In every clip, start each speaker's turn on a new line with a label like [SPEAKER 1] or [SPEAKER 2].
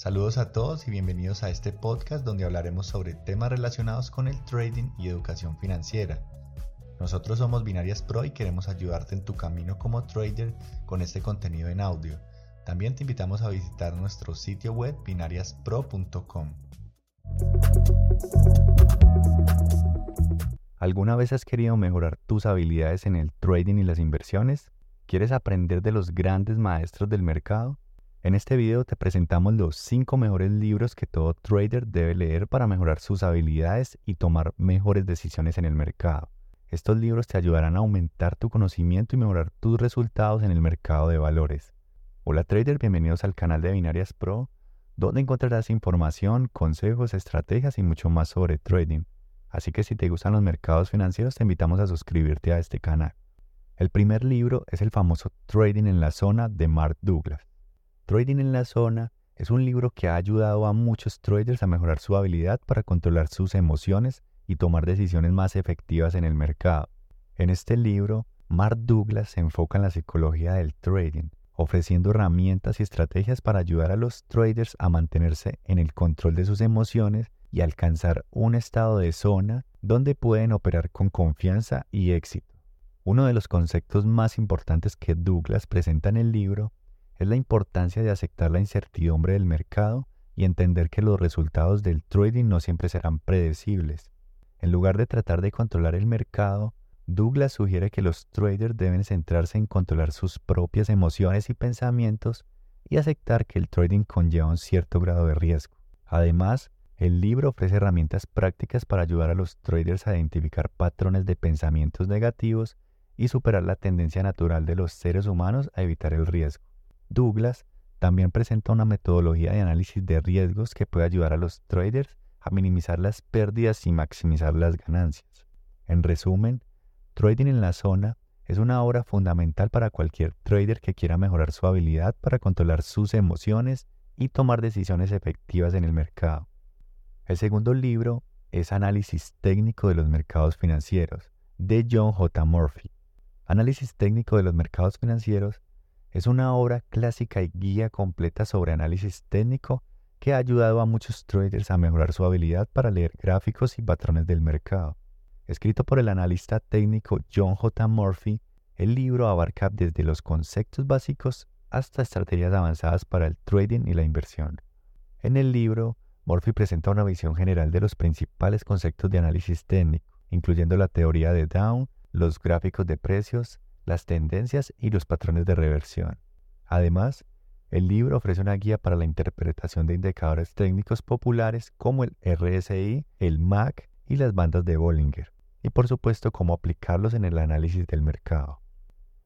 [SPEAKER 1] Saludos a todos y bienvenidos a este podcast donde hablaremos sobre temas relacionados con el trading y educación financiera. Nosotros somos Binarias Pro y queremos ayudarte en tu camino como trader con este contenido en audio. También te invitamos a visitar nuestro sitio web binariaspro.com. ¿Alguna vez has querido mejorar tus habilidades en el trading y las inversiones? ¿Quieres aprender de los grandes maestros del mercado? En este video te presentamos los 5 mejores libros que todo trader debe leer para mejorar sus habilidades y tomar mejores decisiones en el mercado. Estos libros te ayudarán a aumentar tu conocimiento y mejorar tus resultados en el mercado de valores. Hola trader, bienvenidos al canal de Binarias Pro, donde encontrarás información, consejos, estrategias y mucho más sobre trading. Así que si te gustan los mercados financieros te invitamos a suscribirte a este canal. El primer libro es el famoso Trading en la Zona de Mark Douglas. Trading en la Zona es un libro que ha ayudado a muchos traders a mejorar su habilidad para controlar sus emociones y tomar decisiones más efectivas en el mercado. En este libro, Mark Douglas se enfoca en la psicología del trading, ofreciendo herramientas y estrategias para ayudar a los traders a mantenerse en el control de sus emociones y alcanzar un estado de zona donde pueden operar con confianza y éxito. Uno de los conceptos más importantes que Douglas presenta en el libro es la importancia de aceptar la incertidumbre del mercado y entender que los resultados del trading no siempre serán predecibles. En lugar de tratar de controlar el mercado, Douglas sugiere que los traders deben centrarse en controlar sus propias emociones y pensamientos y aceptar que el trading conlleva un cierto grado de riesgo. Además, el libro ofrece herramientas prácticas para ayudar a los traders a identificar patrones de pensamientos negativos y superar la tendencia natural de los seres humanos a evitar el riesgo. Douglas también presenta una metodología de análisis de riesgos que puede ayudar a los traders a minimizar las pérdidas y maximizar las ganancias. En resumen, Trading en la zona es una obra fundamental para cualquier trader que quiera mejorar su habilidad para controlar sus emociones y tomar decisiones efectivas en el mercado. El segundo libro es Análisis técnico de los mercados financieros, de John J. Murphy. Análisis técnico de los mercados financieros es una obra clásica y guía completa sobre análisis técnico que ha ayudado a muchos traders a mejorar su habilidad para leer gráficos y patrones del mercado. Escrito por el analista técnico John J. Murphy, el libro abarca desde los conceptos básicos hasta estrategias avanzadas para el trading y la inversión. En el libro, Murphy presenta una visión general de los principales conceptos de análisis técnico, incluyendo la teoría de Down, los gráficos de precios, las tendencias y los patrones de reversión. Además, el libro ofrece una guía para la interpretación de indicadores técnicos populares como el RSI, el MAC y las bandas de Bollinger, y por supuesto cómo aplicarlos en el análisis del mercado.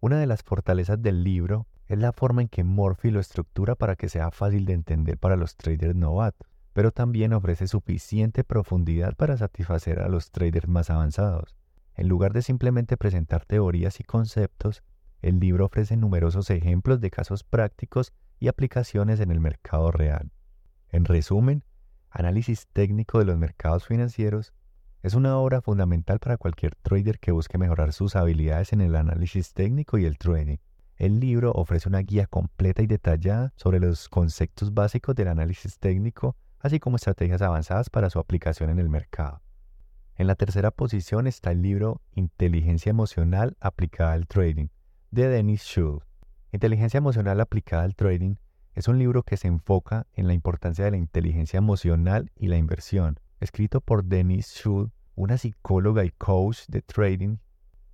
[SPEAKER 1] Una de las fortalezas del libro es la forma en que Morphy lo estructura para que sea fácil de entender para los traders novatos, pero también ofrece suficiente profundidad para satisfacer a los traders más avanzados. En lugar de simplemente presentar teorías y conceptos, el libro ofrece numerosos ejemplos de casos prácticos y aplicaciones en el mercado real. En resumen, Análisis técnico de los mercados financieros es una obra fundamental para cualquier trader que busque mejorar sus habilidades en el análisis técnico y el trading. El libro ofrece una guía completa y detallada sobre los conceptos básicos del análisis técnico, así como estrategias avanzadas para su aplicación en el mercado. En la tercera posición está el libro Inteligencia emocional aplicada al trading, de Dennis Schultz. Inteligencia emocional aplicada al trading es un libro que se enfoca en la importancia de la inteligencia emocional y la inversión. Escrito por Dennis Schultz, una psicóloga y coach de trading,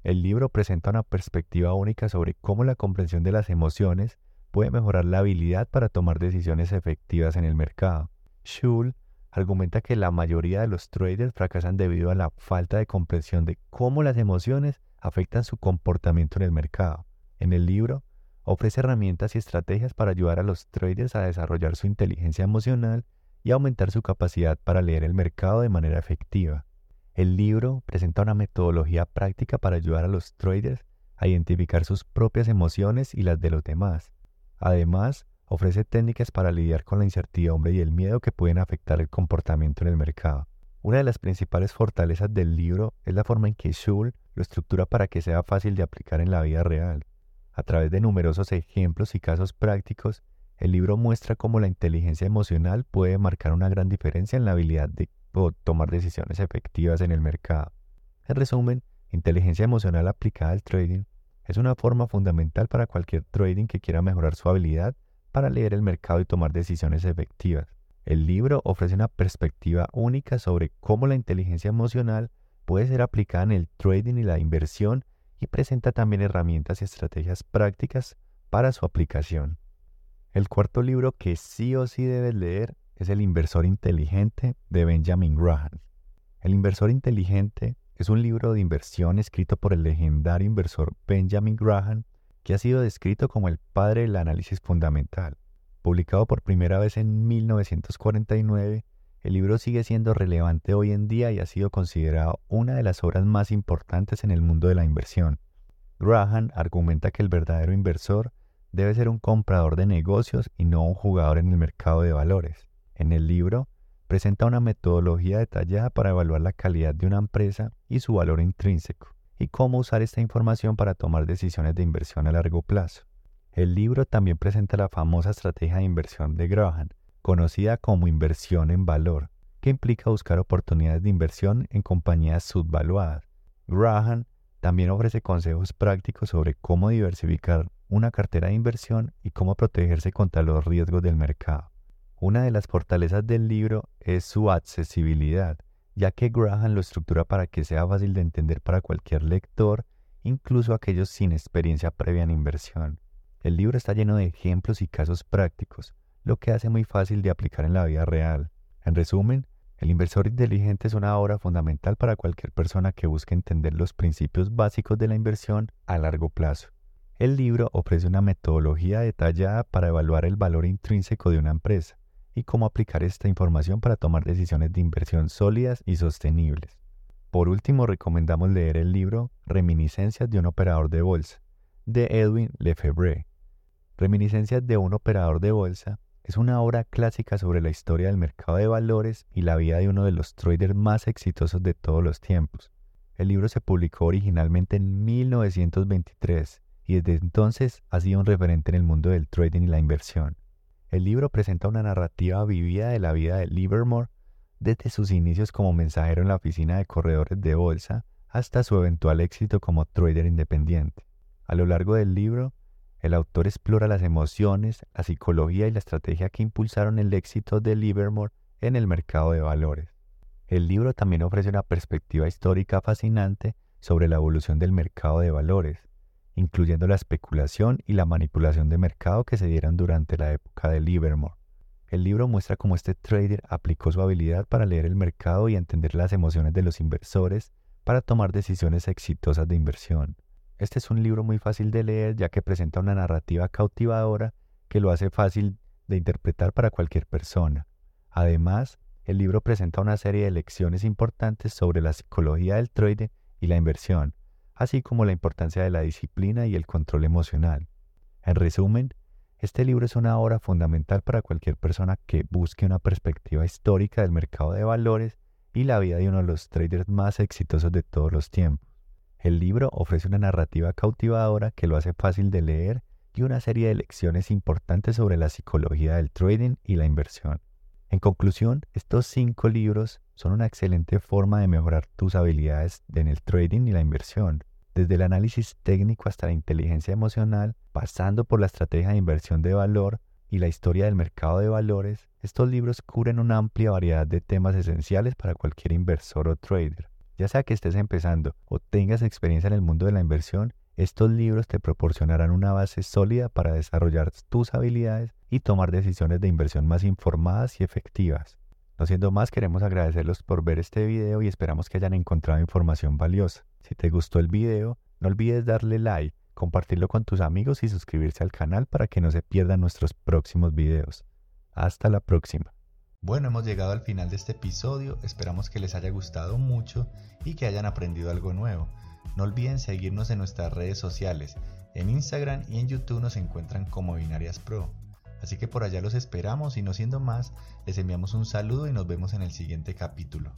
[SPEAKER 1] el libro presenta una perspectiva única sobre cómo la comprensión de las emociones puede mejorar la habilidad para tomar decisiones efectivas en el mercado. Schultz argumenta que la mayoría de los traders fracasan debido a la falta de comprensión de cómo las emociones afectan su comportamiento en el mercado. En el libro, ofrece herramientas y estrategias para ayudar a los traders a desarrollar su inteligencia emocional y aumentar su capacidad para leer el mercado de manera efectiva. El libro presenta una metodología práctica para ayudar a los traders a identificar sus propias emociones y las de los demás. Además, ofrece técnicas para lidiar con la incertidumbre y el miedo que pueden afectar el comportamiento en el mercado. Una de las principales fortalezas del libro es la forma en que Schul lo estructura para que sea fácil de aplicar en la vida real. A través de numerosos ejemplos y casos prácticos, El libro muestra cómo la inteligencia emocional puede marcar una gran diferencia en la habilidad de tomar decisiones efectivas en el mercado. En resumen, inteligencia emocional aplicada al trading es una forma fundamental para cualquier trading que quiera mejorar su habilidad para leer el mercado y tomar decisiones efectivas. El libro ofrece una perspectiva única sobre cómo la inteligencia emocional puede ser aplicada en el trading y la inversión y presenta también herramientas y estrategias prácticas para su aplicación. El cuarto libro que sí o sí debes leer es El inversor inteligente de Benjamin Graham. El inversor inteligente es un libro de inversión escrito por el legendario inversor Benjamin Graham que ha sido descrito como el padre del análisis fundamental. Publicado por primera vez en 1949, el libro sigue siendo relevante hoy en día y ha sido considerado una de las obras más importantes en el mundo de la inversión. Graham argumenta que el verdadero inversor debe ser un comprador de negocios y no un jugador en el mercado de valores. En el libro, presenta una metodología detallada para evaluar la calidad de una empresa y su valor intrínseco, y cómo usar esta información para tomar decisiones de inversión a largo plazo. El libro también presenta la famosa estrategia de inversión de Graham, conocida como inversión en valor, que implica buscar oportunidades de inversión en compañías subvaluadas. Graham también ofrece consejos prácticos sobre cómo diversificar una cartera de inversión y cómo protegerse contra los riesgos del mercado. Una de las fortalezas del libro es su accesibilidad, ya que Graham lo estructura para que sea fácil de entender para cualquier lector, incluso aquellos sin experiencia previa en inversión. El libro está lleno de ejemplos y casos prácticos, lo que hace muy fácil de aplicar en la vida real. En resumen, El inversor inteligente es una obra fundamental para cualquier persona que busque entender los principios básicos de la inversión a largo plazo. El libro ofrece una metodología detallada para evaluar el valor intrínseco de una empresa y cómo aplicar esta información para tomar decisiones de inversión sólidas y sostenibles. Por último, recomendamos leer el libro Reminiscencias de un operador de bolsa, de Edwin Lefebvre. Reminiscencias de un operador de bolsa es una obra clásica sobre la historia del mercado de valores y la vida de uno de los traders más exitosos de todos los tiempos. El libro se publicó originalmente en 1923 y desde entonces ha sido un referente en el mundo del trading y la inversión. El libro presenta una narrativa vivida de la vida de Livermore desde sus inicios como mensajero en la oficina de corredores de bolsa hasta su eventual éxito como trader independiente. A lo largo del libro, el autor explora las emociones, la psicología y la estrategia que impulsaron el éxito de Livermore en el mercado de valores. El libro también ofrece una perspectiva histórica fascinante sobre la evolución del mercado de valores, incluyendo la especulación y la manipulación de mercado que se dieron durante la época de Livermore. El libro muestra cómo este trader aplicó su habilidad para leer el mercado y entender las emociones de los inversores para tomar decisiones exitosas de inversión. Este es un libro muy fácil de leer ya que presenta una narrativa cautivadora que lo hace fácil de interpretar para cualquier persona. Además, el libro presenta una serie de lecciones importantes sobre la psicología del trading y la inversión, así como la importancia de la disciplina y el control emocional. En resumen, este libro es una obra fundamental para cualquier persona que busque una perspectiva histórica del mercado de valores y la vida de uno de los traders más exitosos de todos los tiempos. El libro ofrece una narrativa cautivadora que lo hace fácil de leer y una serie de lecciones importantes sobre la psicología del trading y la inversión. En conclusión, estos cinco libros son una excelente forma de mejorar tus habilidades en el trading y la inversión. Desde el análisis técnico hasta la inteligencia emocional, pasando por la estrategia de inversión de valor y la historia del mercado de valores, estos libros cubren una amplia variedad de temas esenciales para cualquier inversor o trader. Ya sea que estés empezando o tengas experiencia en el mundo de la inversión, estos libros te proporcionarán una base sólida para desarrollar tus habilidades y tomar decisiones de inversión más informadas y efectivas. No siendo más, queremos agradecerlos por ver este video y esperamos que hayan encontrado información valiosa. Si te gustó el video, no olvides darle like, compartirlo con tus amigos y suscribirse al canal para que no se pierdan nuestros próximos videos. Hasta la próxima. Bueno, hemos llegado al final de este episodio, esperamos que les haya gustado mucho y que hayan aprendido algo nuevo. No olviden seguirnos en nuestras redes sociales, en Instagram y en YouTube nos encuentran como Binarias Pro. Así que por allá los esperamos y no siendo más, les enviamos un saludo y nos vemos en el siguiente capítulo.